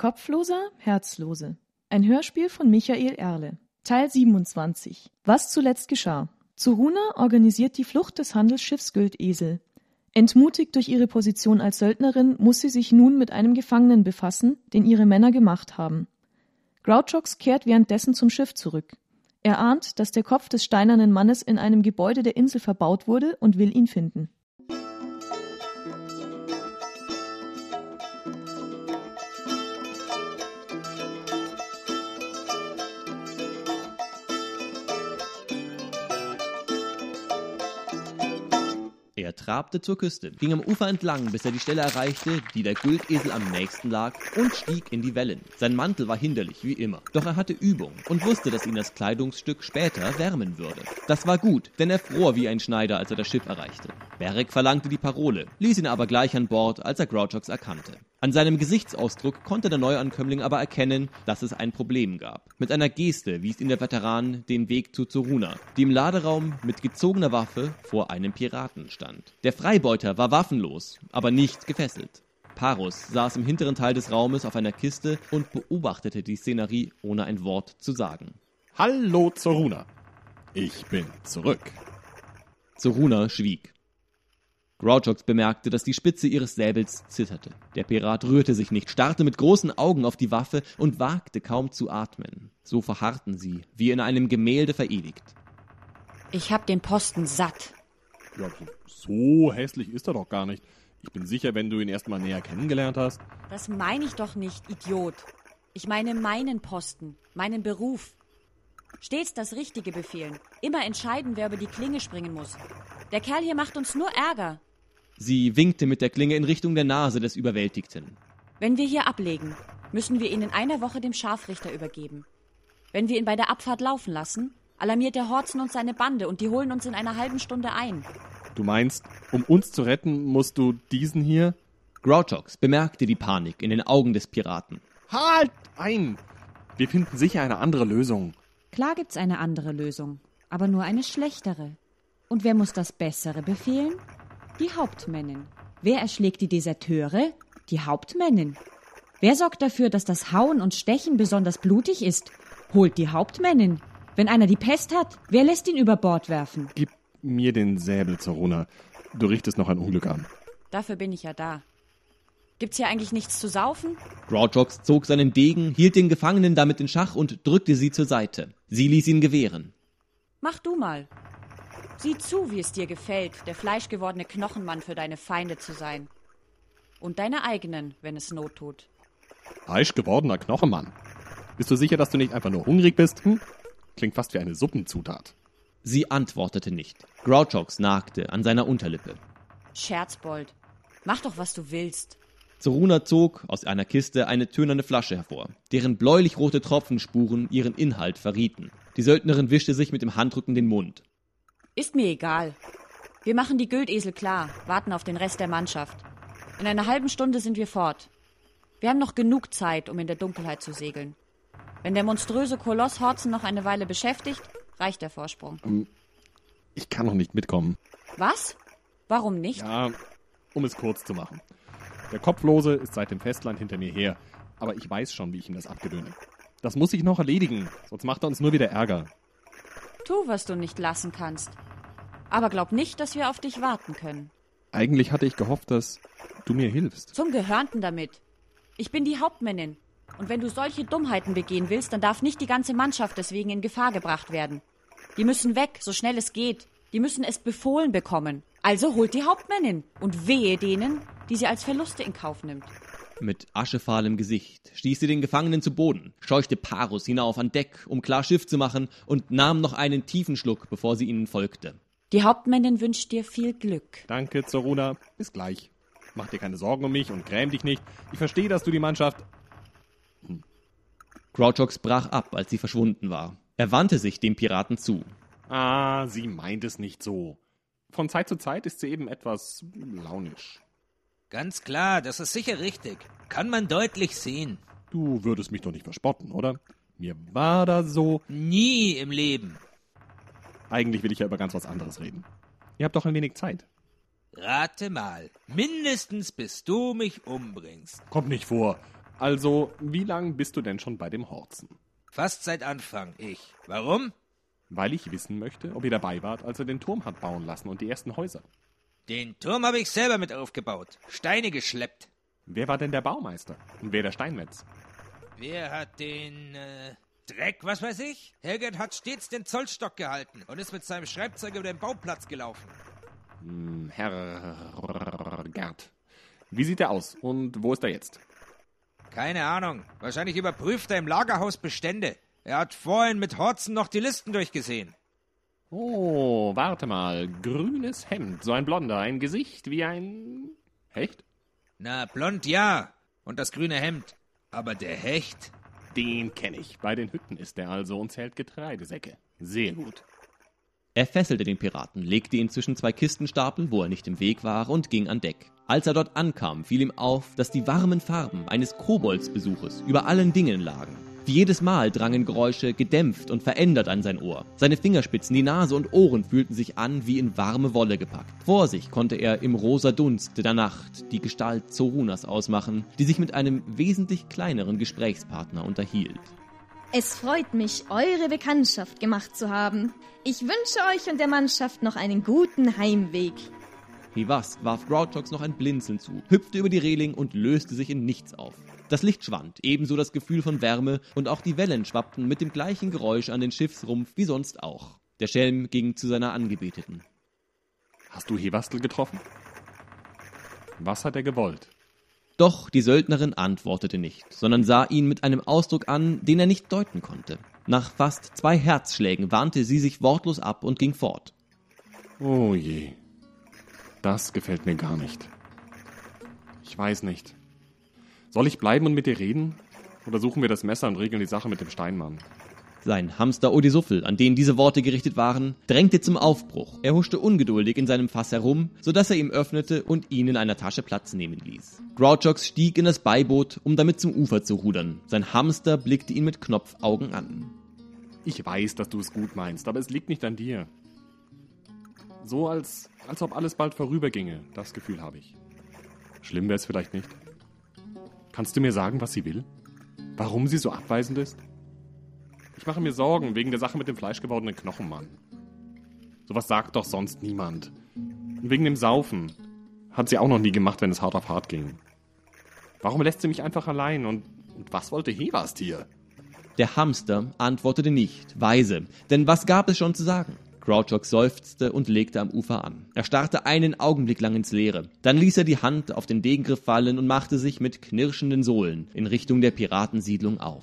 Kopfloser, Herzlose. Ein Hörspiel von Michael Erle. Teil 27. Was zuletzt geschah. Zoruna organisiert die Flucht des Handelsschiffs Güldesel. Entmutigt durch ihre Position als Söldnerin muss sie sich nun mit einem Gefangenen befassen, den ihre Männer gemacht haben. Grouchox kehrt währenddessen zum Schiff zurück. Er ahnt, dass der Kopf des steinernen Mannes in einem Gebäude der Insel verbaut wurde und will ihn finden. Trabte zur Küste, ging am Ufer entlang, bis er die Stelle erreichte, die der Güldesel am nächsten lag, und stieg in die Wellen. Sein Mantel war hinderlich, wie immer. Doch er hatte Übung und wusste, dass ihn das Kleidungsstück später wärmen würde. Das war gut, denn er fror wie ein Schneider, als er das Schiff erreichte. Beric verlangte die Parole, ließ ihn aber gleich an Bord, als er Grouchox erkannte. An seinem Gesichtsausdruck konnte der Neuankömmling aber erkennen, dass es ein Problem gab. Mit einer Geste wies ihm der Veteran den Weg zu Zoruna, die im Laderaum mit gezogener Waffe vor einem Piraten stand. Der Freibeuter war waffenlos, aber nicht gefesselt. Parus saß im hinteren Teil des Raumes auf einer Kiste und beobachtete die Szenerie, ohne ein Wort zu sagen. Hallo Zoruna. Ich bin zurück. Zoruna schwieg. Grouchox bemerkte, dass die Spitze ihres Säbels zitterte. Der Pirat rührte sich nicht, starrte mit großen Augen auf die Waffe und wagte kaum zu atmen. So verharrten sie, wie in einem Gemälde verewigt. Ich hab den Posten satt. Ja, so hässlich ist er doch gar nicht. Ich bin sicher, wenn du ihn erst mal näher kennengelernt hast. Das meine ich doch nicht, Idiot. Ich meine meinen Posten, meinen Beruf. Stets das Richtige befehlen. Immer entscheiden, wer über die Klinge springen muss. Der Kerl hier macht uns nur Ärger. Sie winkte mit der Klinge in Richtung der Nase des Überwältigten. Wenn wir hier ablegen, müssen wir ihn in einer Woche dem Scharfrichter übergeben. Wenn wir ihn bei der Abfahrt laufen lassen, alarmiert der Horzen und seine Bande und die holen uns in einer halben Stunde ein. Du meinst, um uns zu retten, musst du diesen hier? Grouchox bemerkte die Panik in den Augen des Piraten. Halt ein! Wir finden sicher eine andere Lösung. Klar gibt's eine andere Lösung, aber nur eine schlechtere. Und wer muss das Bessere befehlen? Die Hauptmännin. Wer erschlägt die Deserteure? Die Hauptmännin. Wer sorgt dafür, dass das Hauen und Stechen besonders blutig ist? Holt die Hauptmännin. Wenn einer die Pest hat, wer lässt ihn über Bord werfen? Gib mir den Säbel, Zoruna. Du richtest noch ein Unglück an. Dafür bin ich ja da. Gibt's hier eigentlich nichts zu saufen? Grouchox zog seinen Degen, hielt den Gefangenen damit in Schach und drückte sie zur Seite. Sie ließ ihn gewähren. Mach du mal. Sieh zu, wie es dir gefällt, der fleischgewordene Knochenmann für deine Feinde zu sein. Und deine eigenen, wenn es Not tut. Fleischgewordener Knochenmann. Bist du sicher, dass du nicht einfach nur hungrig bist? Hm? Klingt fast wie eine Suppenzutat. Sie antwortete nicht. Grouchox nagte an seiner Unterlippe. Scherzbold, mach doch, was du willst. Zoruna zog aus einer Kiste eine tönerne Flasche hervor, deren bläulich-rote Tropfenspuren ihren Inhalt verrieten. Die Söldnerin wischte sich mit dem Handrücken den Mund. Ist mir egal. Wir machen die Güldesel klar, warten auf den Rest der Mannschaft. In einer halben Stunde sind wir fort. Wir haben noch genug Zeit, um in der Dunkelheit zu segeln. Wenn der monströse Koloss Horzen noch eine Weile beschäftigt, reicht der Vorsprung. Ich kann noch nicht mitkommen. Was? Warum nicht? Ja, um es kurz zu machen. Der Kopflose ist seit dem Festland hinter mir her, aber ich weiß schon, wie ich ihm das abgewöhne. Das muss ich noch erledigen, sonst macht er uns nur wieder Ärger. Tu, was du nicht lassen kannst. Aber glaub nicht, dass wir auf dich warten können. Eigentlich hatte ich gehofft, dass du mir hilfst. Zum Gehörnten damit. Ich bin die Hauptmännin. Und wenn du solche Dummheiten begehen willst, dann darf nicht die ganze Mannschaft deswegen in Gefahr gebracht werden. Die müssen weg, so schnell es geht. Die müssen es befohlen bekommen. Also holt die Hauptmännin und wehe denen, die sie als Verluste in Kauf nimmt. Mit aschefahlem Gesicht stieß sie den Gefangenen zu Boden, scheuchte Parus hinauf an Deck, um klar Schiff zu machen, und nahm noch einen tiefen Schluck, bevor sie ihnen folgte. Die Hauptmännin wünscht dir viel Glück. Danke, Zoruna. Bis gleich. Mach dir keine Sorgen um mich und gräm dich nicht. Ich verstehe, dass du die Mannschaft. Hm. Grouchox brach ab, als sie verschwunden war. Er wandte sich dem Piraten zu. Ah, sie meint es nicht so. Von Zeit zu Zeit ist sie eben etwas launisch. Ganz klar, das ist sicher richtig. Kann man deutlich sehen. Du würdest mich doch nicht verspotten, oder? Mir war da so. Nie im Leben. Eigentlich will ich ja über ganz was anderes reden. Ihr habt doch ein wenig Zeit. Rate mal. Mindestens bis du mich umbringst. Kommt nicht vor. Also, wie lang bist du denn schon bei dem Horzen? Fast seit Anfang, ich. Warum? Weil ich wissen möchte, ob ihr dabei wart, als er den Turm hat bauen lassen und die ersten Häuser. Den Turm habe ich selber mit aufgebaut. Steine geschleppt. Wer war denn der Baumeister? Und wer der Steinmetz? Wer hat den äh, Dreck, was weiß ich? Helgert hat stets den Zollstock gehalten und ist mit seinem Schreibzeug über den Bauplatz gelaufen. Hm, Herr Gerd. Wie sieht er aus und wo ist er jetzt? Keine Ahnung. Wahrscheinlich überprüft er im Lagerhaus Bestände. Er hat vorhin mit Horzen noch die Listen durchgesehen. Oh, warte mal. Grünes Hemd, so ein blonder, ein Gesicht wie ein Hecht? Na, blond ja. Und das grüne Hemd. Aber der Hecht? Den kenne ich. Bei den Hütten ist er also und zählt Getreidesäcke. Sehr gut. Er fesselte den Piraten, legte ihn zwischen zwei Kistenstapel, wo er nicht im Weg war, und ging an Deck. Als er dort ankam, fiel ihm auf, dass die warmen Farben eines Koboldsbesuches über allen Dingen lagen. Wie jedes Mal drangen Geräusche gedämpft und verändert an sein Ohr. Seine Fingerspitzen, die Nase und Ohren fühlten sich an wie in warme Wolle gepackt. Vor sich konnte er im rosa Dunst der Nacht die Gestalt Zorunas ausmachen, die sich mit einem wesentlich kleineren Gesprächspartner unterhielt. Es freut mich, eure Bekanntschaft gemacht zu haben. Ich wünsche euch und der Mannschaft noch einen guten Heimweg. Hivas warf Grouchox noch ein Blinzeln zu, hüpfte über die Reling und löste sich in nichts auf. Das Licht schwand, ebenso das Gefühl von Wärme, und auch die Wellen schwappten mit dem gleichen Geräusch an den Schiffsrumpf wie sonst auch. Der Schelm ging zu seiner Angebeteten. Hast du Hewastel getroffen? Was hat er gewollt? Doch die Söldnerin antwortete nicht, sondern sah ihn mit einem Ausdruck an, den er nicht deuten konnte. Nach fast zwei Herzschlägen warnte sie sich wortlos ab und ging fort. Oh je. Das gefällt mir gar nicht. Ich weiß nicht. Soll ich bleiben und mit dir reden? Oder suchen wir das Messer und regeln die Sache mit dem Steinmann? Sein Hamster Odisuffel, an den diese Worte gerichtet waren, drängte zum Aufbruch. Er huschte ungeduldig in seinem Fass herum, sodass er ihm öffnete und ihn in einer Tasche Platz nehmen ließ. Grouchox stieg in das Beiboot, um damit zum Ufer zu rudern. Sein Hamster blickte ihn mit Knopfaugen an. Ich weiß, dass du es gut meinst, aber es liegt nicht an dir. So als, als ob alles bald vorüberginge, das Gefühl habe ich. Schlimm wäre es vielleicht nicht. Kannst du mir sagen, was sie will? Warum sie so abweisend ist? Ich mache mir Sorgen wegen der Sache mit dem fleischgewordenen Knochenmann. Sowas sagt doch sonst niemand. Und wegen dem Saufen. Hat sie auch noch nie gemacht, wenn es hart auf hart ging. Warum lässt sie mich einfach allein? Und, und was wollte Hevast hier? Der Hamster antwortete nicht, weise, denn was gab es schon zu sagen? Grouchox seufzte und legte am Ufer an. Er starrte einen Augenblick lang ins Leere. Dann ließ er die Hand auf den Degengriff fallen und machte sich mit knirschenden Sohlen in Richtung der Piratensiedlung auf.